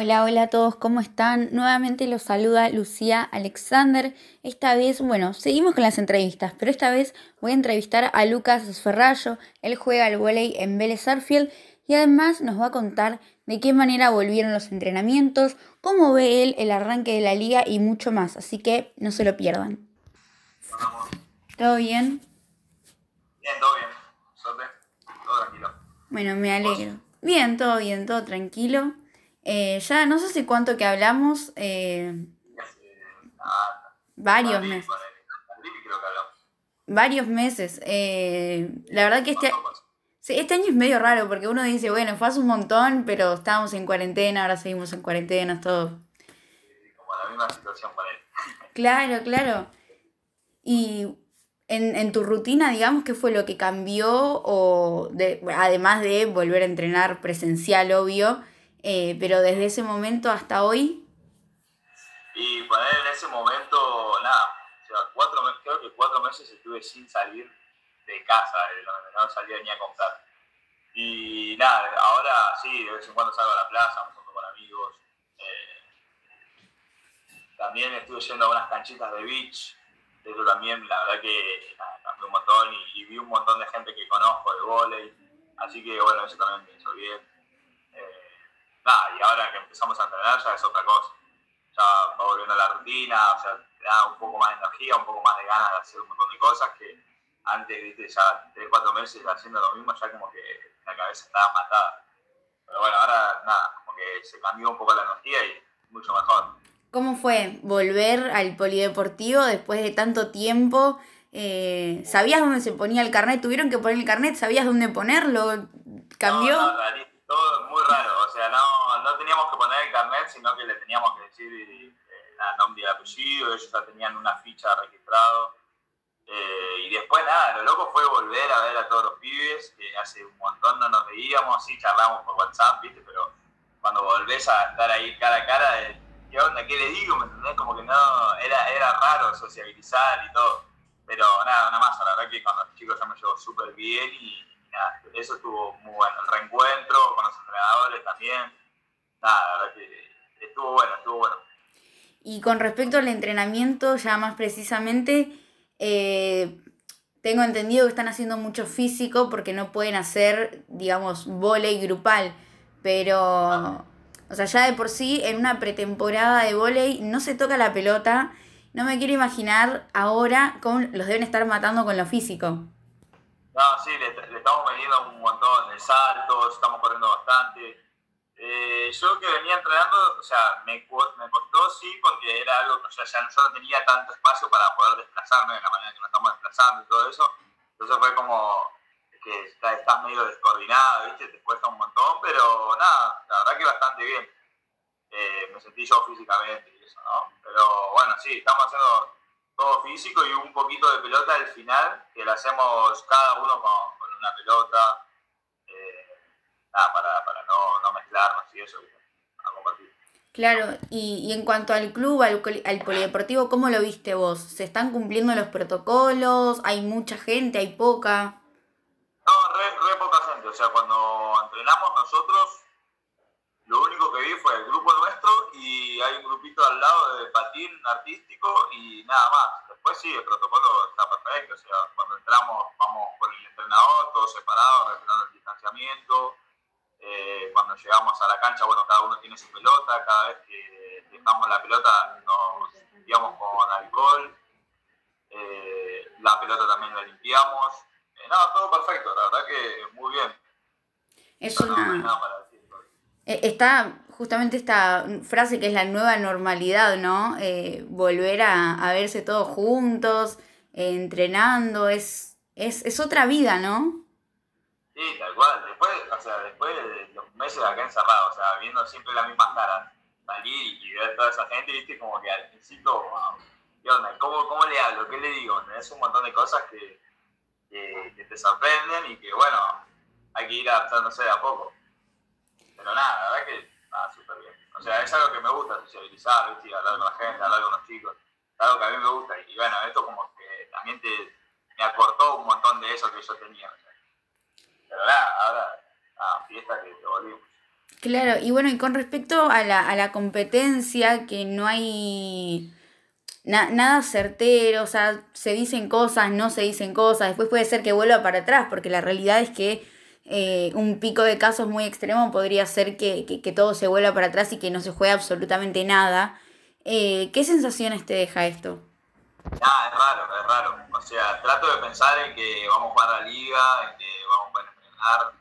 Hola, hola a todos, ¿cómo están? Nuevamente los saluda Lucía Alexander. Esta vez, bueno, seguimos con las entrevistas, pero esta vez voy a entrevistar a Lucas Ferrallo. Él juega al volei en Vélez Sarfield y además nos va a contar de qué manera volvieron los entrenamientos, cómo ve él el arranque de la liga y mucho más. Así que no se lo pierdan. ¿Todo bien? Bien, todo bien. Todo tranquilo. Bueno, me alegro. Bien, todo bien, todo tranquilo. Eh, ya no sé si cuánto que hablamos. Eh, varios meses. Varios meses. Eh, la verdad que este, este año es medio raro porque uno dice, bueno, fue hace un montón, pero estábamos en cuarentena, ahora seguimos en cuarentena, todo. Como la misma situación para él. Claro, claro. Y en, en, tu rutina, digamos, ¿qué fue lo que cambió? O de, además de volver a entrenar presencial, obvio, eh, pero desde ese momento hasta hoy. Y poner en ese momento, nada, o sea, cuatro, creo que cuatro meses estuve sin salir de casa, no salía ni a comprar. Y nada, ahora sí, de vez en cuando salgo a la plaza, me junto con amigos. Eh, también estuve yendo a unas canchitas de beach, eso también, la verdad que cambió un montón y, vi un montón de gente que conozco de volei, así que bueno, eso también me hizo bien y ahora que empezamos a entrenar ya es otra cosa. Ya va volviendo a la rutina, o sea, te da un poco más de energía, un poco más de ganas de hacer un montón de cosas que antes, viste, ya 3, 4 meses haciendo lo mismo, ya como que la cabeza estaba matada. Pero bueno, ahora nada, como que se cambió un poco la energía y mucho mejor. ¿Cómo fue volver al polideportivo después de tanto tiempo? Eh, ¿Sabías dónde se ponía el carnet? ¿Tuvieron que poner el carnet? ¿Sabías dónde ponerlo? ¿Cambió? No, todo muy raro, o sea, no, no teníamos que poner el carnet, sino que le teníamos que decir eh, nombre y apellido, ellos ya tenían una ficha registrado. Eh, y después nada, lo loco fue volver a ver a todos los pibes, que hace un montón no nos veíamos, sí charlamos por WhatsApp, ¿viste? Pero cuando volvés a estar ahí cara a cara, ¿qué onda? ¿Qué le digo? ¿Me entendés? Como que no, era, era raro sociabilizar y todo. Pero nada, nada más, la verdad que con los chicos ya me llevo súper bien y eso estuvo muy bueno. El reencuentro con los entrenadores también. Nada, la verdad que estuvo bueno, estuvo bueno. Y con respecto al entrenamiento, ya más precisamente, eh, tengo entendido que están haciendo mucho físico porque no pueden hacer, digamos, volei grupal. Pero, o sea, ya de por sí, en una pretemporada de volei no se toca la pelota. No me quiero imaginar ahora cómo los deben estar matando con lo físico. No, sí, le, estamos metiendo un montón de saltos, estamos corriendo bastante. Eh, yo que venía entrenando, o sea, me, me costó sí, porque era algo, o sea, ya yo no tenía tanto espacio para poder desplazarme de la manera que nos estamos desplazando y todo eso. Entonces fue como que estás medio descoordinado, ¿viste? Te cuesta un montón, pero nada, la verdad que bastante bien. Eh, me sentí yo físicamente y eso, ¿no? Pero bueno, sí, estamos haciendo todo físico y un poquito de pelota al final, que lo hacemos cada uno con, una pelota, eh, nada, para y eso, a compartir. Claro, y, y en cuanto al club, al, al, polideportivo, ¿cómo lo viste vos? ¿Se están cumpliendo los protocolos? ¿Hay mucha gente? ¿Hay poca? No, re, re poca gente. O sea, cuando entrenamos nosotros, lo único que vi fue el grupo nuestro y hay un grupito al lado de patín artístico y nada más. Después sí, el protocolo está perfecto. O sea, cuando entramos vamos con el entrenador, todos separados, respetando el distanciamiento. Eh, cuando llegamos a la cancha, bueno, cada uno tiene su pelota. Cada vez que dejamos la pelota nos limpiamos con alcohol. Eh, la pelota también la limpiamos. Eh, nada, todo perfecto. La verdad que muy bien. Es una... Está justamente esta frase que es la nueva normalidad, ¿no? Volver a, verse todos juntos, entrenando, es, es, es, otra vida, ¿no? Sí, tal cual. Después, o sea, después de los meses acá encerrados, o sea, viendo siempre las mismas caras, salir y ver toda esa gente, viste, como que al principio, wow, ¿qué onda? ¿Cómo, ¿Cómo, le hablo? ¿Qué le digo? Es un montón de cosas que, que, te sorprenden y que, bueno, hay que ir adaptándose de a poco. Pero nada, la verdad que nada, súper bien. O sea, es algo que me gusta sociabilizar, ¿viste? hablar con la gente, hablar con los chicos. Es algo que a mí me gusta. Y bueno, esto como que también te, me acortó un montón de eso que yo tenía. Nada, ahora, nada, fiesta que volvimos. Claro, y bueno, y con respecto a la, a la competencia, que no hay nada certero, o sea, se dicen cosas, no se dicen cosas, después puede ser que vuelva para atrás, porque la realidad es que eh, un pico de casos muy extremo podría ser que, todo se vuelva para atrás y que no se juegue absolutamente nada. Eh, ¿Qué sensaciones te deja esto? Ah, es raro, es raro. O sea, trato de pensar en que vamos a jugar la liga, en que entrenar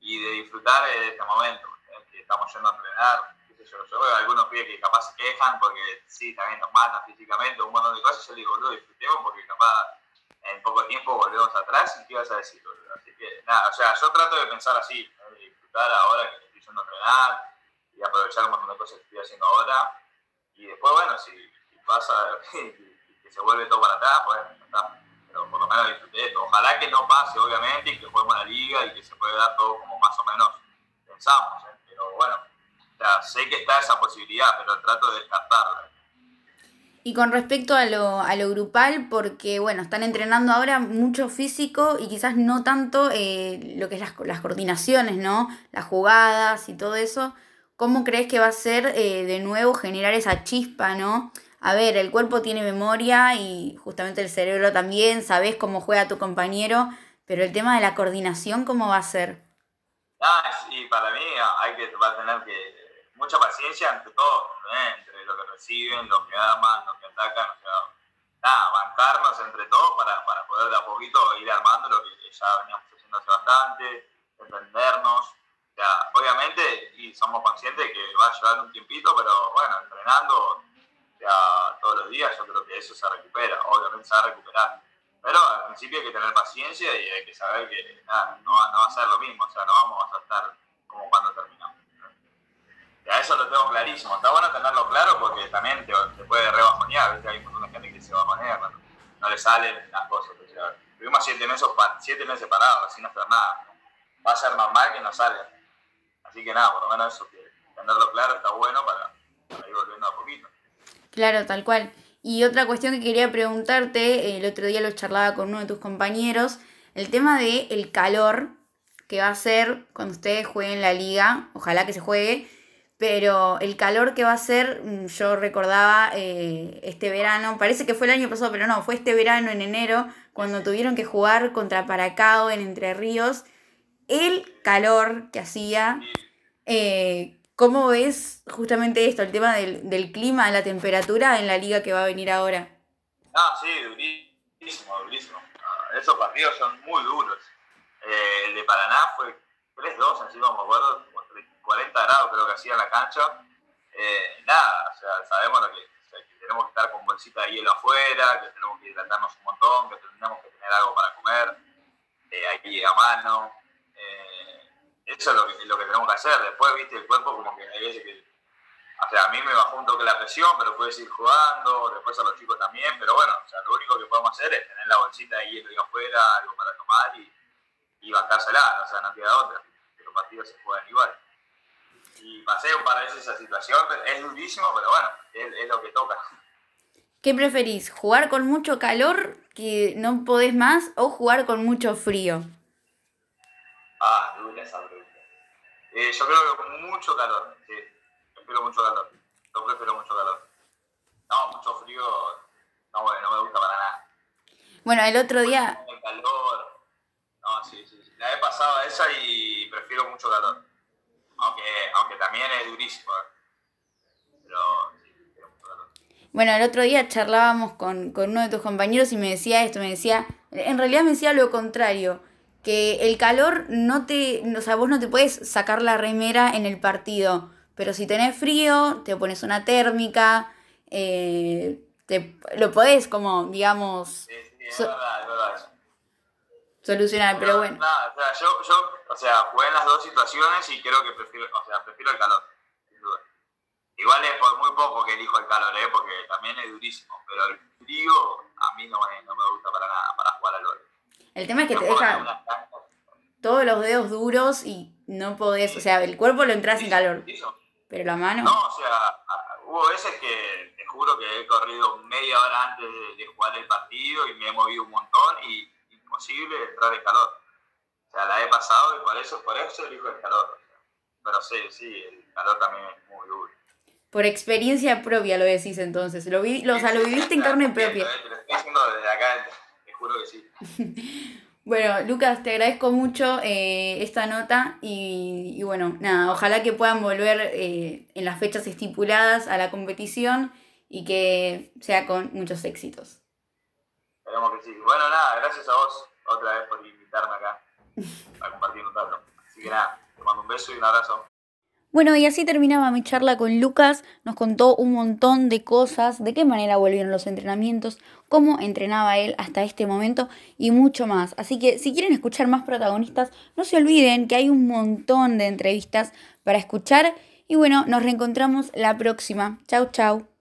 y de disfrutar de este momento, en que estamos yendo a entrenar. Yo, yo veo algunos pibes que capaz se quejan porque sí, también nos matan físicamente, un montón de cosas. Yo digo, boludo, disfrutemos porque capaz en poco tiempo volvemos atrás y qué vas a decir, Así que nada, o sea, yo trato de pensar así, de disfrutar ahora que estoy yendo a entrenar y aprovechar un montón de cosas que estoy haciendo ahora. Y después, bueno, si, si pasa que se vuelve todo para atrás, pues está. Pero por lo menos disfruté esto. Ojalá que no pase, obviamente, y que juguemos la liga y que se pueda dar todo como más o menos pensamos. ¿eh? Pero bueno, sé que está esa posibilidad, pero trato de descartarla. Y con respecto a lo, grupal, porque bueno, están entrenando ahora mucho físico y quizás no tanto eh, lo que es las, las, coordinaciones, ¿no? Las jugadas y todo eso. ¿Cómo crees que va a ser eh, de nuevo generar esa chispa, ¿no? A ver, el cuerpo tiene memoria y justamente el cerebro también, sabes cómo juega tu compañero, pero el tema de la coordinación, ¿cómo va a ser? Ah, sí, para mí hay que, va a tener mucha paciencia entre todos, entre lo que reciben, los que aman, los que atacan, o sea, nada, bancarnos entre todos para, para poder de a poquito ir armando lo que ya veníamos haciendo hace bastante, entendernos. O obviamente, y somos conscientes que va a llevar un tiempito, pero bueno, entrenando todos los días, yo creo que eso se recupera, obviamente se va a recuperar. Pero al principio hay que tener paciencia y hay que saber que nada, no, no va a ser lo mismo, o sea, no vamos a estar como cuando terminamos. Ya eso lo tengo clarísimo. Está bueno tenerlo claro porque también te, puede rebajonear. ¿viste? Hay un montón de gente que se bajonea cuando no le salen las cosas. tuvimos siete meses, siete meses parados, sin hacer nada. Va a ser normal que no salga. Así que nada, por lo menos eso, tenerlo claro está bueno para, ir volviendo a poquito. Claro, tal cual. Y otra cuestión que quería preguntarte, el otro día lo charlaba con uno de tus compañeros, el tema de el calor que va a ser cuando ustedes jueguen la liga, ojalá que se juegue, pero el calor que va a ser, mm, yo recordaba eh, este verano, parece que fue el año pasado, pero no, fue este verano en enero, cuando tuvieron que jugar contra Paracao en Entre Ríos, el calor que hacía. Eh, ¿Cómo ves justamente esto, el tema del, del, clima, la temperatura en la liga que va a venir ahora? Ah, sí, durísimo, durísimo. Ah, esos partidos son muy duros. Eh, el de Paraná fue 3-2, así como me acuerdo, 40 grados creo que hacía en la cancha. Eh, nada, o sea, sabemos lo que, tenemos que estar con bolsita de hielo afuera, que tenemos que hidratarnos un montón, que tenemos que tener algo para comer, eh, aquí a mano. Eso es lo que, lo que tenemos que hacer. Después, viste, el cuerpo como que hay veces que... O sea, a mí me bajó un toque la presión, pero puedes ir jugando, después a los chicos también, pero bueno, o sea, lo único que podemos hacer es tener la bolsita de hielo ahí afuera, algo para tomar y, y bancársela, o sea, no queda otra. Que los partidos se juegan igual y pasé un par de veces esa situación, es durísimo, pero bueno, es, lo que toca. ¿Qué preferís? ¿Jugar con mucho calor que no podés más o jugar con mucho frío? Ah, dura esa. Eh, yo creo que con mucho calor, sí. Prefiero mucho calor. Yo prefiero mucho calor. No, mucho frío, no, bueno, no me gusta para nada. Bueno, el otro día... El calor. No, sí, sí, sí. La he pasado esa y prefiero mucho calor. Aunque, aunque también es durísimo. ¿eh? Pero bueno, el otro día charlábamos con, uno de tus compañeros y me decía esto, me decía, en realidad me decía lo contrario, que el calor no te, o sea, vos no te puedes sacar la remera en el partido, pero si tenés frío, te pones una térmica, eh, te, lo podés como, digamos... Sí, sí, es verdad, es verdad solucionar, pero, bueno. Nada, o sea, yo, yo, o sea, jugué en las dos situaciones y creo que prefiero, o sea, prefiero el calor, sin duda. Igual es por muy poco que elijo el calor, ¿eh? porque también es durísimo, pero el frío a mí no me, no me gusta para nada, para jugar al gol. El tema es que te deja todos los dedos duros y no podés, o sea, el cuerpo lo entras en calor, pero la mano... No, o sea, hubo veces que te juro que he corrido media hora antes de jugar el partido y me he movido un montón y imposible entrar en calor. O sea, la he pasado y por eso, por eso elijo el calor. pero sí, sí, el calor también es muy duro. Por experiencia propia lo decís entonces, lo, vi, lo, o sea, lo viviste en carne propia. Lo estoy diciendo desde acá, juro que sí. Bueno, Lucas, te agradezco mucho eh, esta nota y, y, bueno, nada, ojalá que puedan volver eh, en las fechas estipuladas a la competición y que sea con muchos éxitos. Esperemos que sí. Bueno, nada, gracias a vos otra vez por invitarme acá a compartir un rato. Así que nada, te mando un beso y un abrazo. Bueno, y así terminaba mi charla con Lucas, nos contó un montón de cosas, de qué manera volvieron los entrenamientos, cómo entrenaba él hasta este momento y mucho más. Así que si quieren escuchar más protagonistas, no se olviden que hay un montón de entrevistas para escuchar y bueno, nos reencontramos la próxima. Chau, chau.